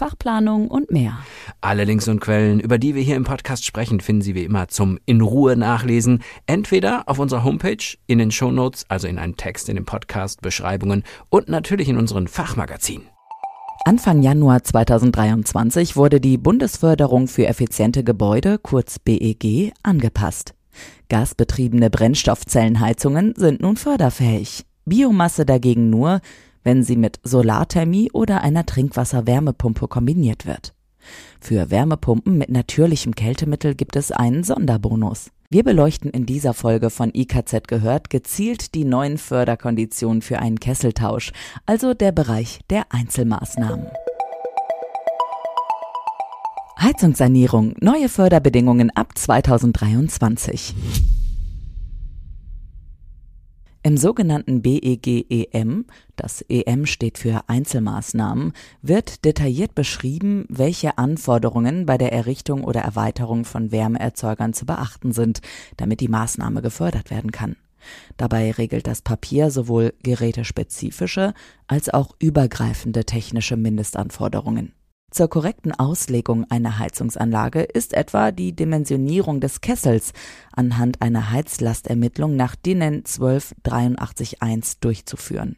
Fachplanung und mehr. Alle Links und Quellen, über die wir hier im Podcast sprechen, finden Sie wie immer zum in Ruhe nachlesen, entweder auf unserer Homepage, in den Shownotes, also in einem Text in den Podcast, Beschreibungen und natürlich in unseren Fachmagazinen. Anfang Januar 2023 wurde die Bundesförderung für effiziente Gebäude, kurz BEG, angepasst. Gasbetriebene Brennstoffzellenheizungen sind nun förderfähig. Biomasse dagegen nur, wenn sie mit Solarthermie oder einer Trinkwasserwärmepumpe kombiniert wird. Für Wärmepumpen mit natürlichem Kältemittel gibt es einen Sonderbonus. Wir beleuchten in dieser Folge von IKZ gehört gezielt die neuen Förderkonditionen für einen Kesseltausch, also der Bereich der Einzelmaßnahmen. Heizungssanierung, neue Förderbedingungen ab 2023. Im sogenannten BEGEM, das EM steht für Einzelmaßnahmen, wird detailliert beschrieben, welche Anforderungen bei der Errichtung oder Erweiterung von Wärmeerzeugern zu beachten sind, damit die Maßnahme gefördert werden kann. Dabei regelt das Papier sowohl gerätespezifische als auch übergreifende technische Mindestanforderungen. Zur korrekten Auslegung einer Heizungsanlage ist etwa die Dimensionierung des Kessels anhand einer Heizlastermittlung nach DIN 12881 durchzuführen.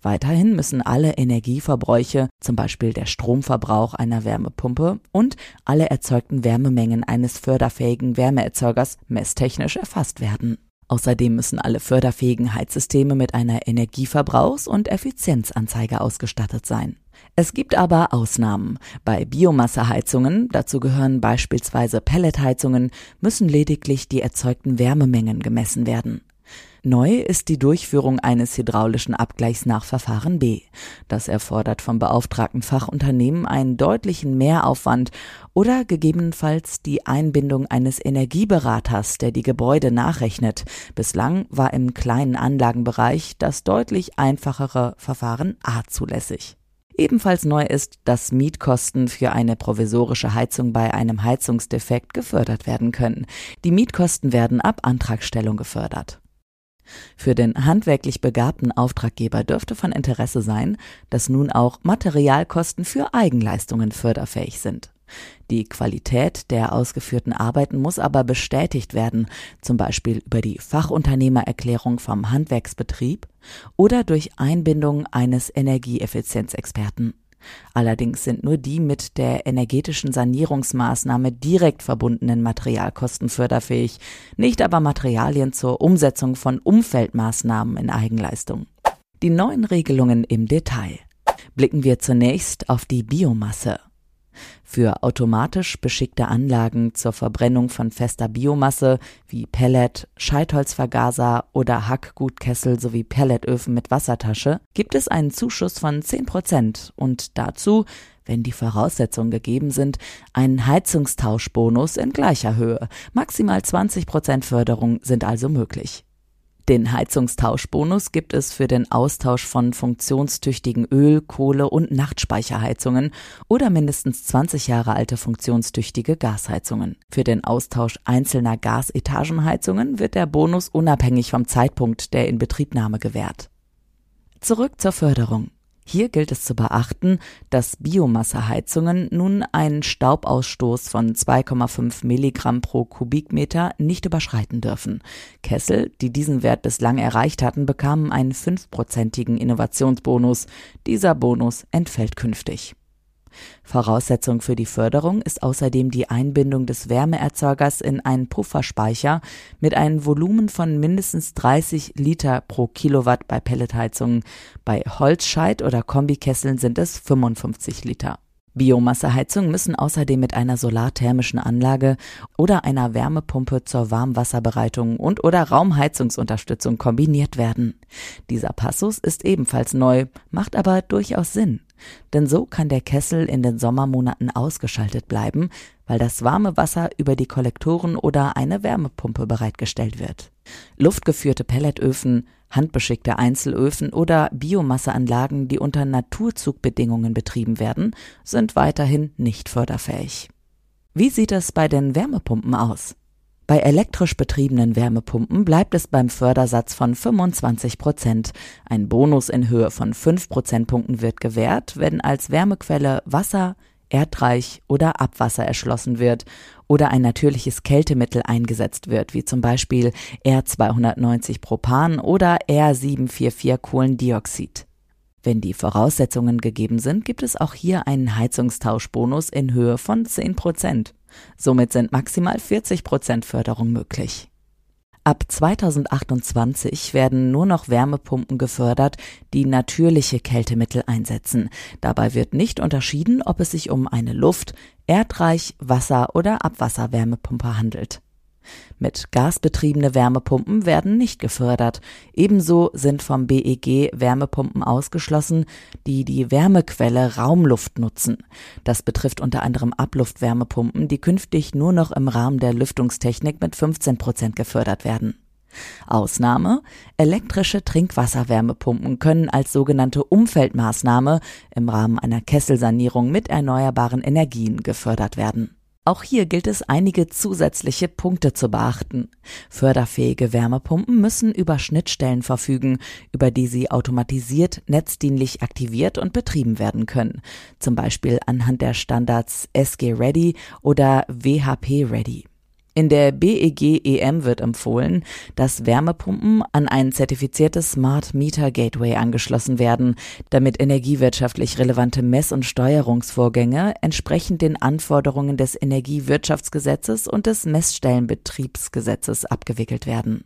Weiterhin müssen alle Energieverbräuche, zum Beispiel der Stromverbrauch einer Wärmepumpe und alle erzeugten Wärmemengen eines förderfähigen Wärmeerzeugers messtechnisch erfasst werden. Außerdem müssen alle förderfähigen Heizsysteme mit einer Energieverbrauchs- und Effizienzanzeige ausgestattet sein. Es gibt aber Ausnahmen. Bei Biomasseheizungen, dazu gehören beispielsweise Pelletheizungen, müssen lediglich die erzeugten Wärmemengen gemessen werden. Neu ist die Durchführung eines hydraulischen Abgleichs nach Verfahren B. Das erfordert vom beauftragten Fachunternehmen einen deutlichen Mehraufwand oder gegebenenfalls die Einbindung eines Energieberaters, der die Gebäude nachrechnet. Bislang war im kleinen Anlagenbereich das deutlich einfachere Verfahren A zulässig. Ebenfalls neu ist, dass Mietkosten für eine provisorische Heizung bei einem Heizungsdefekt gefördert werden können. Die Mietkosten werden ab Antragstellung gefördert. Für den handwerklich begabten Auftraggeber dürfte von Interesse sein, dass nun auch Materialkosten für Eigenleistungen förderfähig sind. Die Qualität der ausgeführten Arbeiten muss aber bestätigt werden, zum Beispiel über die Fachunternehmererklärung vom Handwerksbetrieb oder durch Einbindung eines Energieeffizienzexperten. Allerdings sind nur die mit der energetischen Sanierungsmaßnahme direkt verbundenen Materialkosten förderfähig, nicht aber Materialien zur Umsetzung von Umfeldmaßnahmen in Eigenleistung. Die neuen Regelungen im Detail. Blicken wir zunächst auf die Biomasse. Für automatisch beschickte Anlagen zur Verbrennung von fester Biomasse wie Pellet, Scheitholzvergaser oder Hackgutkessel sowie Pelletöfen mit Wassertasche gibt es einen Zuschuss von 10 Prozent und dazu, wenn die Voraussetzungen gegeben sind, einen Heizungstauschbonus in gleicher Höhe. Maximal 20 Prozent Förderung sind also möglich. Den Heizungstauschbonus gibt es für den Austausch von funktionstüchtigen Öl-, Kohle- und Nachtspeicherheizungen oder mindestens 20 Jahre alte funktionstüchtige Gasheizungen. Für den Austausch einzelner Gasetagenheizungen wird der Bonus unabhängig vom Zeitpunkt der Inbetriebnahme gewährt. Zurück zur Förderung. Hier gilt es zu beachten, dass Biomasseheizungen nun einen Staubausstoß von 2,5 Milligramm pro Kubikmeter nicht überschreiten dürfen. Kessel, die diesen Wert bislang erreicht hatten, bekamen einen fünfprozentigen Innovationsbonus. Dieser Bonus entfällt künftig. Voraussetzung für die Förderung ist außerdem die Einbindung des Wärmeerzeugers in einen Pufferspeicher mit einem Volumen von mindestens 30 Liter pro Kilowatt bei Pelletheizungen. Bei Holzscheit- oder Kombikesseln sind es 55 Liter. Biomasseheizungen müssen außerdem mit einer solarthermischen Anlage oder einer Wärmepumpe zur Warmwasserbereitung und oder Raumheizungsunterstützung kombiniert werden. Dieser Passus ist ebenfalls neu, macht aber durchaus Sinn. Denn so kann der Kessel in den Sommermonaten ausgeschaltet bleiben, weil das warme Wasser über die Kollektoren oder eine Wärmepumpe bereitgestellt wird. Luftgeführte Pelletöfen, handbeschickte Einzelöfen oder Biomasseanlagen, die unter Naturzugbedingungen betrieben werden, sind weiterhin nicht förderfähig. Wie sieht es bei den Wärmepumpen aus? Bei elektrisch betriebenen Wärmepumpen bleibt es beim Fördersatz von 25 Prozent. Ein Bonus in Höhe von 5 Prozentpunkten wird gewährt, wenn als Wärmequelle Wasser, Erdreich oder Abwasser erschlossen wird oder ein natürliches Kältemittel eingesetzt wird, wie zum Beispiel R290 Propan oder R744 Kohlendioxid. Wenn die Voraussetzungen gegeben sind, gibt es auch hier einen Heizungstauschbonus in Höhe von 10 Prozent. Somit sind maximal 40 Prozent Förderung möglich. Ab 2028 werden nur noch Wärmepumpen gefördert, die natürliche Kältemittel einsetzen. Dabei wird nicht unterschieden, ob es sich um eine Luft-, Erdreich-, Wasser- oder Abwasserwärmepumpe handelt. Mit gasbetriebene Wärmepumpen werden nicht gefördert. Ebenso sind vom BEG Wärmepumpen ausgeschlossen, die die Wärmequelle Raumluft nutzen. Das betrifft unter anderem Abluftwärmepumpen, die künftig nur noch im Rahmen der Lüftungstechnik mit 15 Prozent gefördert werden. Ausnahme elektrische Trinkwasserwärmepumpen können als sogenannte Umfeldmaßnahme im Rahmen einer Kesselsanierung mit erneuerbaren Energien gefördert werden. Auch hier gilt es, einige zusätzliche Punkte zu beachten. Förderfähige Wärmepumpen müssen über Schnittstellen verfügen, über die sie automatisiert netzdienlich aktiviert und betrieben werden können, zum Beispiel anhand der Standards SG Ready oder WHP Ready. In der BEG EM wird empfohlen, dass Wärmepumpen an ein zertifiziertes Smart Meter Gateway angeschlossen werden, damit energiewirtschaftlich relevante Mess- und Steuerungsvorgänge entsprechend den Anforderungen des Energiewirtschaftsgesetzes und des Messstellenbetriebsgesetzes abgewickelt werden.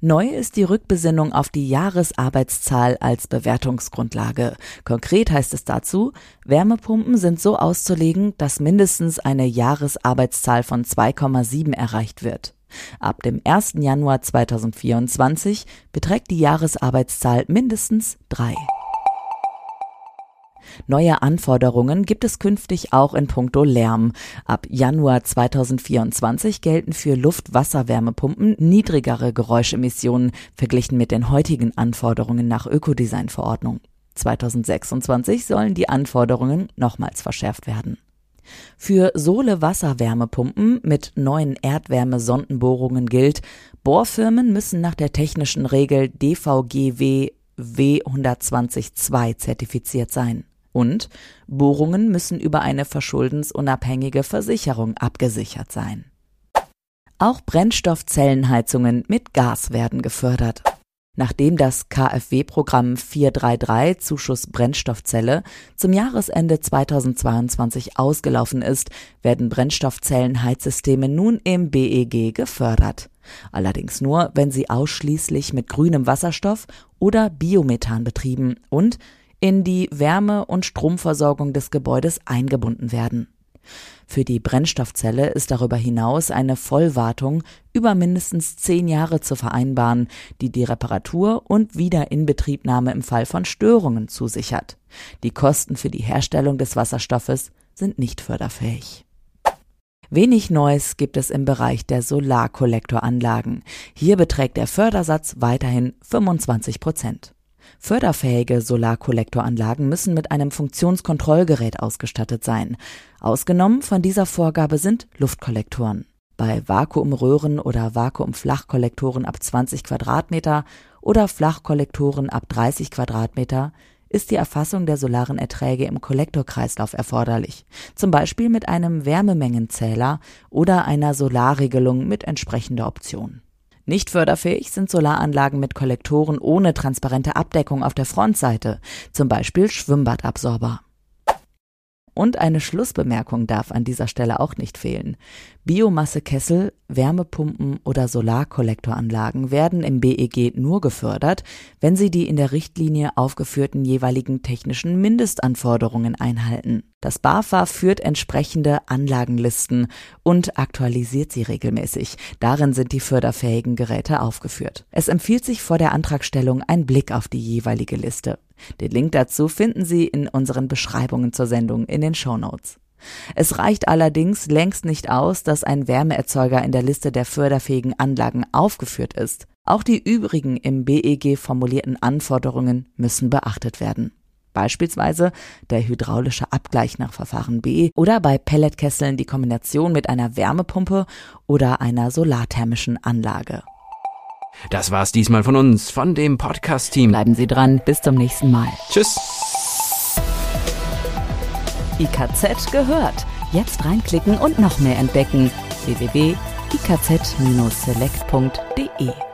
Neu ist die Rückbesinnung auf die Jahresarbeitszahl als Bewertungsgrundlage. Konkret heißt es dazu, Wärmepumpen sind so auszulegen, dass mindestens eine Jahresarbeitszahl von 2,7 erreicht wird. Ab dem 1. Januar 2024 beträgt die Jahresarbeitszahl mindestens drei. Neue Anforderungen gibt es künftig auch in puncto Lärm. Ab Januar 2024 gelten für Luft-Wasser-Wärmepumpen niedrigere Geräuschemissionen verglichen mit den heutigen Anforderungen nach Ökodesign-Verordnung. 2026 sollen die Anforderungen nochmals verschärft werden. Für Sohle-Wasserwärmepumpen mit neuen Erdwärmesondenbohrungen gilt, Bohrfirmen müssen nach der technischen Regel DVGW W120.2 zertifiziert sein. Und Bohrungen müssen über eine verschuldensunabhängige Versicherung abgesichert sein. Auch Brennstoffzellenheizungen mit Gas werden gefördert. Nachdem das KfW-Programm 433 Zuschuss Brennstoffzelle zum Jahresende 2022 ausgelaufen ist, werden Brennstoffzellenheizsysteme nun im BEG gefördert. Allerdings nur, wenn sie ausschließlich mit grünem Wasserstoff oder Biomethan betrieben und in die Wärme- und Stromversorgung des Gebäudes eingebunden werden. Für die Brennstoffzelle ist darüber hinaus eine Vollwartung über mindestens zehn Jahre zu vereinbaren, die die Reparatur und Wiederinbetriebnahme im Fall von Störungen zusichert. Die Kosten für die Herstellung des Wasserstoffes sind nicht förderfähig. Wenig Neues gibt es im Bereich der Solarkollektoranlagen. Hier beträgt der Fördersatz weiterhin 25 Prozent. Förderfähige Solarkollektoranlagen müssen mit einem Funktionskontrollgerät ausgestattet sein. Ausgenommen von dieser Vorgabe sind Luftkollektoren. Bei Vakuumröhren oder Vakuumflachkollektoren ab 20 Quadratmeter oder Flachkollektoren ab 30 Quadratmeter ist die Erfassung der solaren Erträge im Kollektorkreislauf erforderlich, zum Beispiel mit einem Wärmemengenzähler oder einer Solarregelung mit entsprechender Option. Nicht förderfähig sind Solaranlagen mit Kollektoren ohne transparente Abdeckung auf der Frontseite, zum Beispiel Schwimmbadabsorber. Und eine Schlussbemerkung darf an dieser Stelle auch nicht fehlen. Biomassekessel, Wärmepumpen oder Solarkollektoranlagen werden im BEG nur gefördert, wenn sie die in der Richtlinie aufgeführten jeweiligen technischen Mindestanforderungen einhalten. Das BAFA führt entsprechende Anlagenlisten und aktualisiert sie regelmäßig. Darin sind die förderfähigen Geräte aufgeführt. Es empfiehlt sich vor der Antragstellung ein Blick auf die jeweilige Liste. Den Link dazu finden Sie in unseren Beschreibungen zur Sendung in den Show Notes. Es reicht allerdings längst nicht aus, dass ein Wärmeerzeuger in der Liste der förderfähigen Anlagen aufgeführt ist. Auch die übrigen im BEG formulierten Anforderungen müssen beachtet werden. Beispielsweise der hydraulische Abgleich nach Verfahren B oder bei Pelletkesseln die Kombination mit einer Wärmepumpe oder einer solarthermischen Anlage. Das war's diesmal von uns, von dem Podcast-Team. Bleiben Sie dran, bis zum nächsten Mal. Tschüss. IKZ gehört. Jetzt reinklicken und noch mehr entdecken. www.ikz-select.de